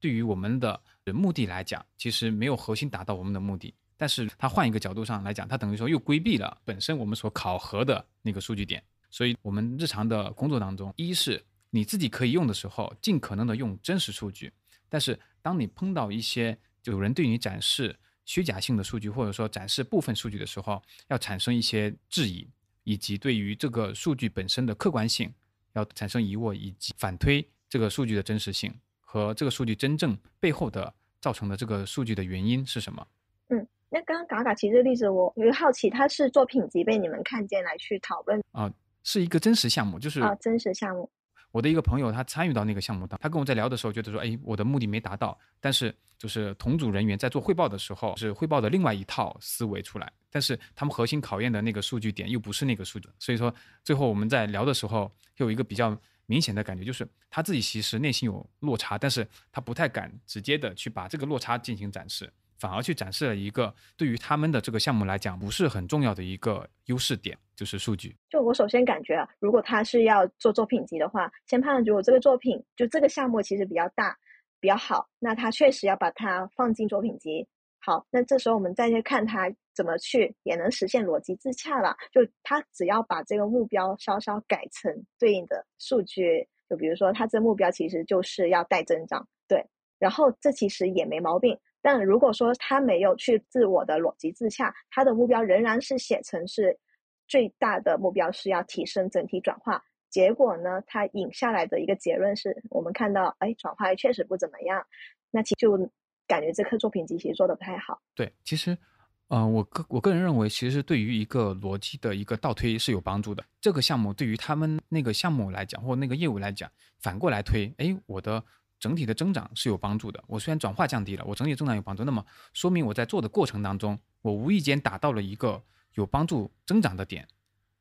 对于我们的目的来讲，其实没有核心达到我们的目的。但是它换一个角度上来讲，它等于说又规避了本身我们所考核的那个数据点。所以我们日常的工作当中，一是你自己可以用的时候，尽可能的用真实数据，但是当你碰到一些有人对你展示虚假性的数据，或者说展示部分数据的时候，要产生一些质疑，以及对于这个数据本身的客观性要产生疑惑，以及反推这个数据的真实性和这个数据真正背后的造成的这个数据的原因是什么。嗯那刚刚嘎嘎提这个例子，我我就好奇，他是作品集被你们看见来去讨论啊是一个真实项目，就是啊、真实项目。我的一个朋友，他参与到那个项目当，他跟我在聊的时候，觉得说，哎，我的目的没达到，但是就是同组人员在做汇报的时候，是汇报的另外一套思维出来，但是他们核心考验的那个数据点又不是那个数据，所以说最后我们在聊的时候，有一个比较明显的感觉，就是他自己其实内心有落差，但是他不太敢直接的去把这个落差进行展示，反而去展示了一个对于他们的这个项目来讲不是很重要的一个优势点，就是数据。就我首先感觉，如果他是要做作品集的话，先判断如果这个作品就这个项目其实比较大、比较好，那他确实要把它放进作品集。好，那这时候我们再去看他怎么去也能实现逻辑自洽了。就他只要把这个目标稍稍改成对应的数据，就比如说他这目标其实就是要带增长，对，然后这其实也没毛病。但如果说他没有去自我的逻辑自洽，他的目标仍然是写成是最大的目标是要提升整体转化，结果呢，他引下来的一个结论是我们看到，哎，转化确实不怎么样，那其就。感觉这颗作品集其实做的不太好。对，其实，呃，我个我个人认为，其实对于一个逻辑的一个倒推是有帮助的。这个项目对于他们那个项目来讲，或那个业务来讲，反过来推，哎，我的整体的增长是有帮助的。我虽然转化降低了，我整体增长有帮助，那么说明我在做的过程当中，我无意间达到了一个有帮助增长的点。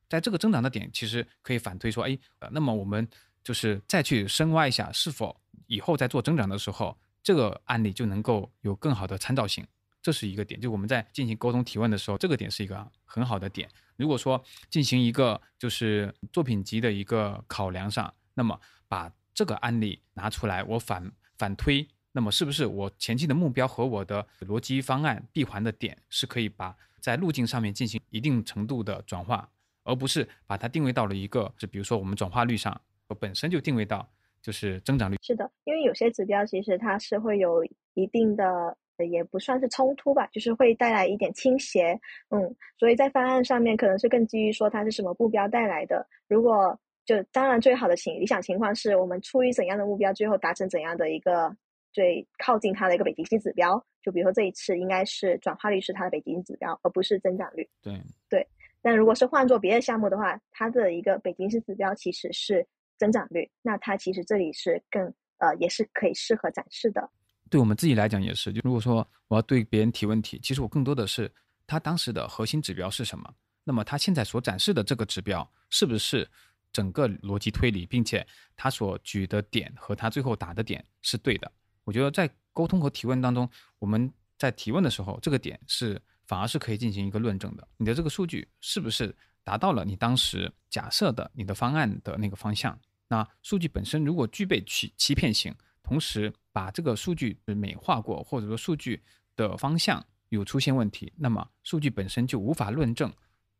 在这个增长的点，其实可以反推说，哎，那么我们就是再去深挖一下，是否以后在做增长的时候。这个案例就能够有更好的参照性，这是一个点。就我们在进行沟通提问的时候，这个点是一个很好的点。如果说进行一个就是作品集的一个考量上，那么把这个案例拿出来，我反反推，那么是不是我前期的目标和我的逻辑方案闭环的点是可以把在路径上面进行一定程度的转化，而不是把它定位到了一个，就比如说我们转化率上，我本身就定位到。就是增长率是的，因为有些指标其实它是会有一定的，也不算是冲突吧，就是会带来一点倾斜，嗯，所以在方案上面可能是更基于说它是什么目标带来的。如果就当然最好的情理想情况是我们出于怎样的目标，最后达成怎样的一个最靠近它的一个北极星指标。就比如说这一次应该是转化率是它的北极星指标，而不是增长率。对对，但如果是换做别的项目的话，它的一个北极星指标其实是。增长率，那它其实这里是更呃，也是可以适合展示的。对我们自己来讲也是，就如果说我要对别人提问题，其实我更多的是他当时的核心指标是什么，那么他现在所展示的这个指标是不是整个逻辑推理，并且他所举的点和他最后打的点是对的。我觉得在沟通和提问当中，我们在提问的时候，这个点是反而是可以进行一个论证的。你的这个数据是不是达到了你当时假设的你的方案的那个方向？那数据本身如果具备欺欺骗性，同时把这个数据美化过，或者说数据的方向有出现问题，那么数据本身就无法论证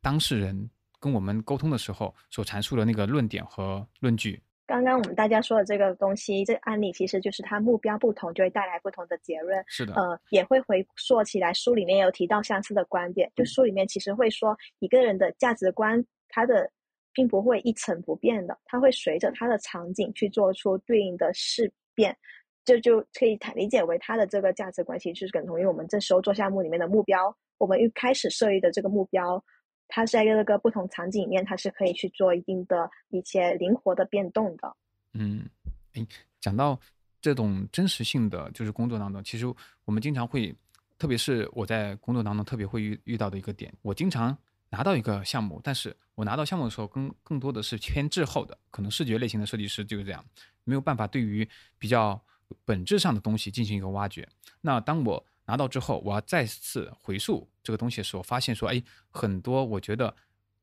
当事人跟我们沟通的时候所阐述的那个论点和论据。刚刚我们大家说的这个东西，这个案例其实就是它目标不同就会带来不同的结论。是的，呃，也会回溯起来，书里面有提到相似的观点，就书里面其实会说一个人的价值观，他的。并不会一成不变的，它会随着他的场景去做出对应的事变，这就可以理解为它的这个价值观其实是等同于我们这时候做项目里面的目标。我们一开始设立的这个目标，它是在这个不同场景里面，它是可以去做一定的一些灵活的变动的。嗯，诶，讲到这种真实性的就是工作当中，其实我们经常会，特别是我在工作当中特别会遇遇到的一个点，我经常。拿到一个项目，但是我拿到项目的时候，更更多的是偏滞后的，可能视觉类型的设计师就是这样，没有办法对于比较本质上的东西进行一个挖掘。那当我拿到之后，我要再次回溯这个东西的时候，发现说，哎，很多我觉得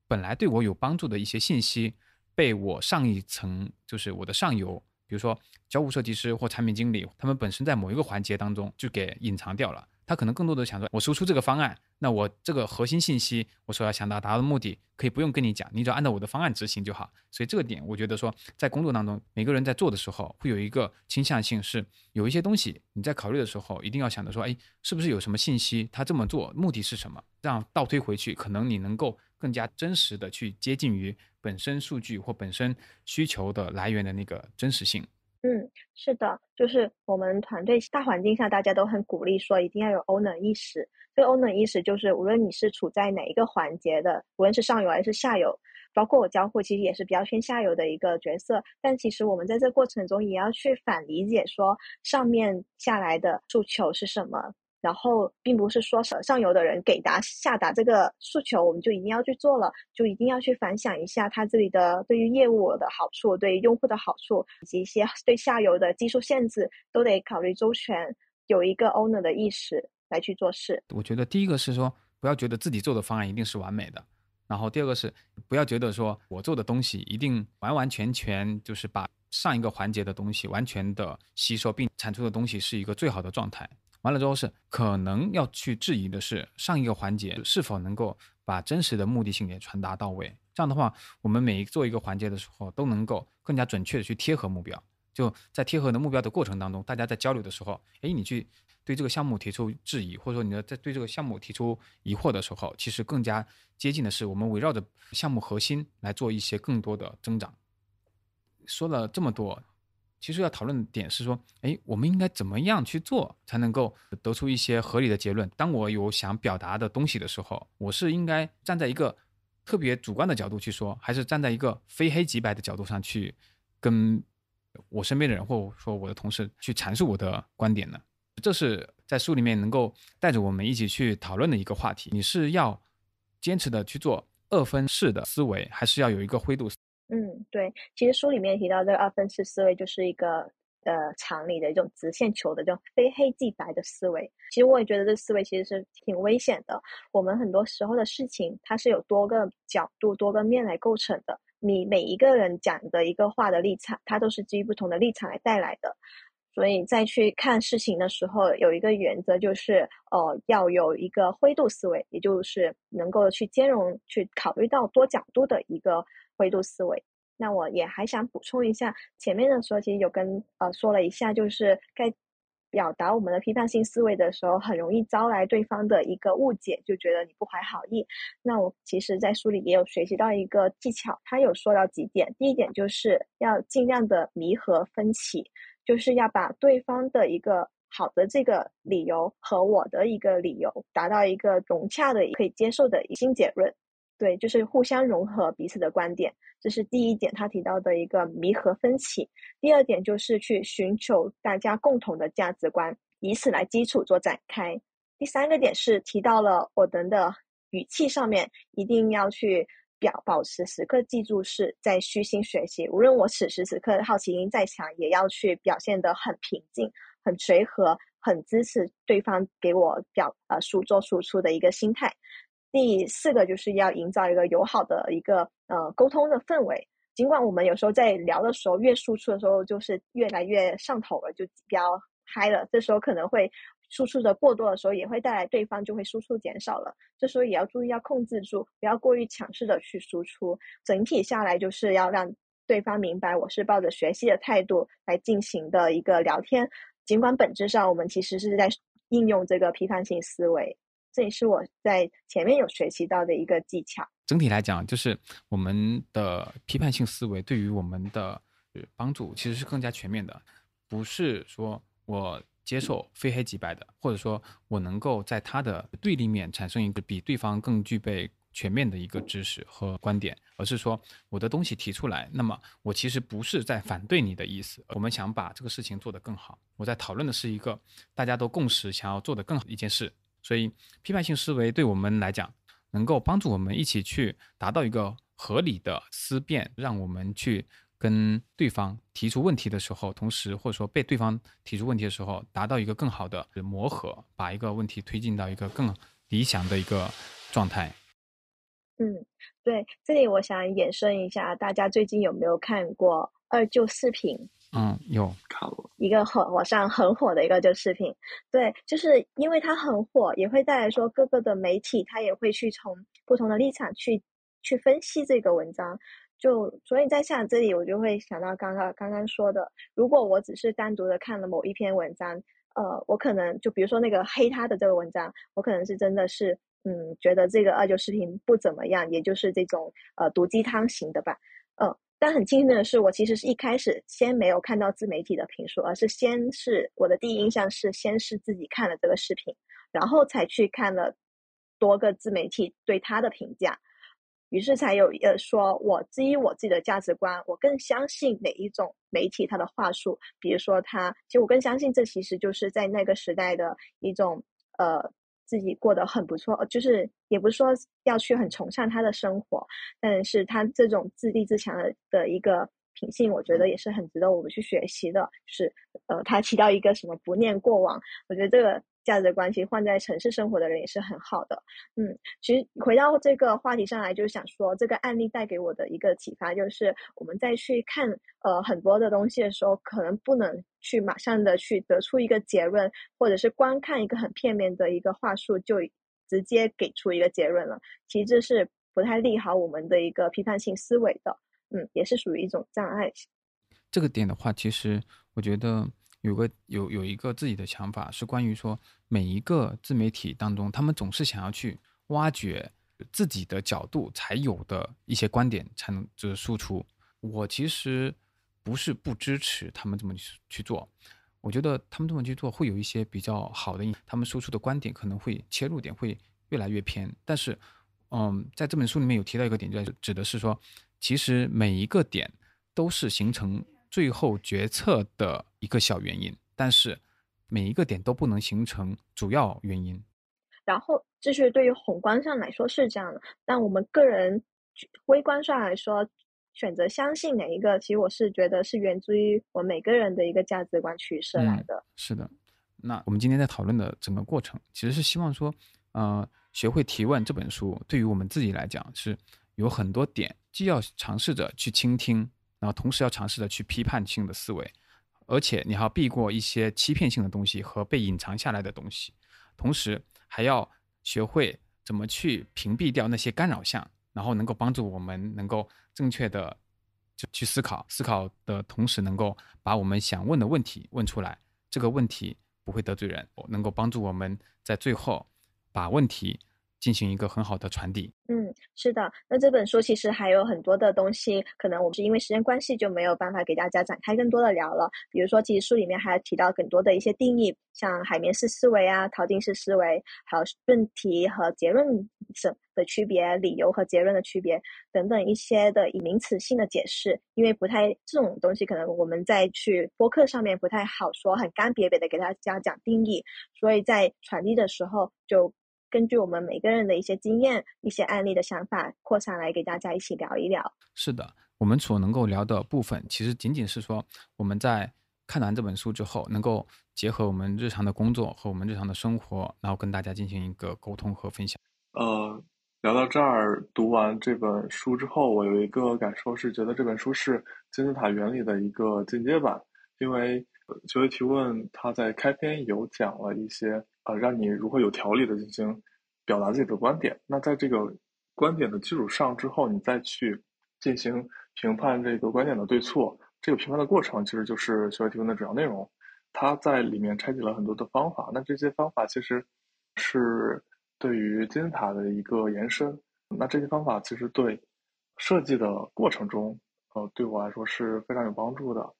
本来对我有帮助的一些信息，被我上一层就是我的上游，比如说交互设计师或产品经理，他们本身在某一个环节当中就给隐藏掉了。他可能更多的想说，我输出这个方案，那我这个核心信息，我所要想达达的目的，可以不用跟你讲，你只要按照我的方案执行就好。所以这个点，我觉得说，在工作当中，每个人在做的时候，会有一个倾向性，是有一些东西你在考虑的时候，一定要想着说，哎，是不是有什么信息，他这么做目的是什么？这样倒推回去，可能你能够更加真实的去接近于本身数据或本身需求的来源的那个真实性。嗯，是的，就是我们团队大环境下，大家都很鼓励说一定要有 owner 意识。这个 owner 意识就是，无论你是处在哪一个环节的，无论是上游还是下游，包括我交互，其实也是比较偏下游的一个角色。但其实我们在这过程中也要去反理解，说上面下来的诉求是什么。然后，并不是说上上游的人给达下达这个诉求，我们就一定要去做了，就一定要去反想一下它这里的对于业务的好处、对用户的好处，以及一些对下游的技术限制，都得考虑周全。有一个 owner 的意识，来去做事。我觉得第一个是说，不要觉得自己做的方案一定是完美的，然后第二个是不要觉得说我做的东西一定完完全全就是把上一个环节的东西完全的吸收，并产出的东西是一个最好的状态。完了之后是可能要去质疑的是上一个环节是否能够把真实的目的性给传达到位。这样的话，我们每一做一个环节的时候都能够更加准确的去贴合目标。就在贴合的目标的过程当中，大家在交流的时候，哎，你去对这个项目提出质疑，或者说你在对这个项目提出疑惑的时候，其实更加接近的是我们围绕着项目核心来做一些更多的增长。说了这么多，其实要讨论的点是说，哎，我们应该怎么样去做才能够得出一些合理的结论？当我有想表达的东西的时候，我是应该站在一个特别主观的角度去说，还是站在一个非黑即白的角度上去跟？我身边的人，或者说我的同事去阐述我的观点呢？这是在书里面能够带着我们一起去讨论的一个话题。你是要坚持的去做二分式的思维，还是要有一个灰度？嗯，对。其实书里面提到这个二分式思维，就是一个呃常理的一种直线球的这种非黑即白的思维。其实我也觉得这思维其实是挺危险的。我们很多时候的事情，它是有多个角度、多个面来构成的。你每一个人讲的一个话的立场，它都是基于不同的立场来带来的，所以再去看事情的时候，有一个原则就是，呃，要有一个灰度思维，也就是能够去兼容、去考虑到多角度的一个灰度思维。那我也还想补充一下，前面的时候其实有跟呃说了一下，就是该。表达我们的批判性思维的时候，很容易招来对方的一个误解，就觉得你不怀好意。那我其实，在书里也有学习到一个技巧，他有说到几点。第一点就是要尽量的弥合分歧，就是要把对方的一个好的这个理由和我的一个理由达到一个融洽的、可以接受的新结论。对，就是互相融合彼此的观点，这是第一点，他提到的一个弥合分歧。第二点就是去寻求大家共同的价值观，以此来基础做展开。第三个点是提到了我们的语气上面一定要去表保持时刻记住是在虚心学习，无论我此时此刻的好奇心再强，也要去表现得很平静、很随和、很支持对方给我表呃输做输出的一个心态。第四个就是要营造一个友好的一个呃沟通的氛围。尽管我们有时候在聊的时候，越输出的时候就是越来越上头了，就比较嗨了。这时候可能会输出的过多的时候，也会带来对方就会输出减少了。这时候也要注意要控制住，不要过于强势的去输出。整体下来就是要让对方明白我是抱着学习的态度来进行的一个聊天。尽管本质上我们其实是在应用这个批判性思维。这也是我在前面有学习到的一个技巧。整体来讲，就是我们的批判性思维对于我们的帮助其实是更加全面的，不是说我接受非黑即白的，或者说我能够在他的对立面产生一个比对方更具备全面的一个知识和观点，而是说我的东西提出来，那么我其实不是在反对你的意思，我们想把这个事情做得更好，我在讨论的是一个大家都共识想要做得更好一件事。所以，批判性思维对我们来讲，能够帮助我们一起去达到一个合理的思辨，让我们去跟对方提出问题的时候，同时或者说被对方提出问题的时候，达到一个更好的磨合，把一个问题推进到一个更理想的一个状态。嗯，对，这里我想延伸一下，大家最近有没有看过二舅视频？嗯，有。看过一个火网上很火的一个就视频，对，就是因为它很火，也会带来说各个的媒体，他也会去从不同的立场去去分析这个文章，就所以在想这里，我就会想到刚刚刚刚说的，如果我只是单独的看了某一篇文章，呃，我可能就比如说那个黑他的这个文章，我可能是真的是嗯觉得这个二舅视频不怎么样，也就是这种呃毒鸡汤型的吧，嗯。但很庆幸的是，我其实是一开始先没有看到自媒体的评述，而是先是我的第一印象是先是自己看了这个视频，然后才去看了多个自媒体对他的评价，于是才有呃说，我基于我自己的价值观，我更相信哪一种媒体他的话术，比如说他，其实我更相信这其实就是在那个时代的一种呃。自己过得很不错，就是也不是说要去很崇尚他的生活，但是他这种自立自强的的一个品性，我觉得也是很值得我们去学习的。是，呃，他提到一个什么不念过往，我觉得这个价值观，其实换在城市生活的人也是很好的。嗯，其实回到这个话题上来，就是想说这个案例带给我的一个启发，就是我们在去看呃很多的东西的时候，可能不能去马上的去得出一个结论，或者是光看一个很片面的一个话术就直接给出一个结论了。其实这是不太利好我们的一个批判性思维的。嗯，也是属于一种障碍。这个点的话，其实我觉得有个有有一个自己的想法，是关于说每一个自媒体当中，他们总是想要去挖掘自己的角度才有的一些观点，才能就是输出。我其实不是不支持他们这么去去做，我觉得他们这么去做会有一些比较好的，他们输出的观点可能会切入点会越来越偏。但是，嗯，在这本书里面有提到一个点，就是指的是说。其实每一个点都是形成最后决策的一个小原因，但是每一个点都不能形成主要原因。然后，这是对于宏观上来说是这样的，但我们个人微观上来说，选择相信哪一个，其实我是觉得是源自于我每个人的一个价值观取舍来的。是的，那我们今天在讨论的整个过程，其实是希望说，呃，学会提问这本书对于我们自己来讲是有很多点。既要尝试着去倾听，然后同时要尝试着去批判性的思维，而且你还要避过一些欺骗性的东西和被隐藏下来的东西，同时还要学会怎么去屏蔽掉那些干扰项，然后能够帮助我们能够正确的就去思考，思考的同时能够把我们想问的问题问出来，这个问题不会得罪人，能够帮助我们在最后把问题。进行一个很好的传递。嗯，是的。那这本书其实还有很多的东西，可能我们是因为时间关系就没有办法给大家展开更多的聊了。比如说，其实书里面还提到很多的一些定义，像海绵式思维啊、陶定式思维，还有论题和结论是的区别、理由和结论的区别等等一些的以名词性的解释。因为不太这种东西，可能我们在去播客上面不太好说很干瘪瘪的给大家讲定义，所以在传递的时候就。根据我们每个人的一些经验、一些案例的想法扩散来给大家一起聊一聊。是的，我们所能够聊的部分，其实仅仅是说我们在看完这本书之后，能够结合我们日常的工作和我们日常的生活，然后跟大家进行一个沟通和分享。呃，聊到这儿，读完这本书之后，我有一个感受是，觉得这本书是金字塔原理的一个进阶版，因为学会提问，它在开篇有讲了一些。呃，让你如何有条理的进行表达自己的观点。那在这个观点的基础上之后，你再去进行评判这个观点的对错。这个评判的过程其实就是学会提问的主要内容。它在里面拆解了很多的方法。那这些方法其实是对于金字塔的一个延伸。那这些方法其实对设计的过程中，呃，对我来说是非常有帮助的。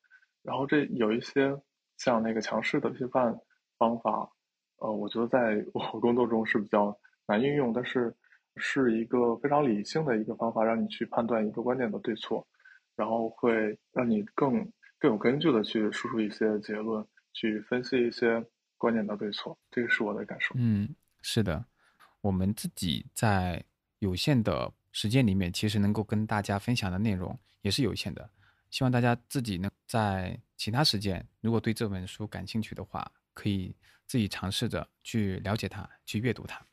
然后这有一些像那个强势的批判方法。呃，我觉得在我工作中是比较难应用，但是是一个非常理性的一个方法，让你去判断一个观点的对错，然后会让你更更有根据的去输出一些结论，去分析一些观点的对错。这个是我的感受。嗯，是的，我们自己在有限的时间里面，其实能够跟大家分享的内容也是有限的。希望大家自己呢，在其他时间，如果对这本书感兴趣的话，可以。自己尝试着去了解它，去阅读它。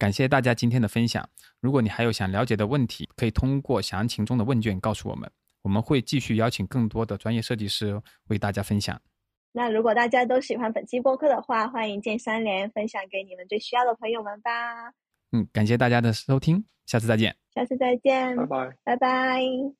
感谢大家今天的分享。如果你还有想了解的问题，可以通过详情中的问卷告诉我们，我们会继续邀请更多的专业设计师为大家分享。那如果大家都喜欢本期播客的话，欢迎键三连分享给你们最需要的朋友们吧。嗯，感谢大家的收听，下次再见。下次再见，拜拜，拜拜。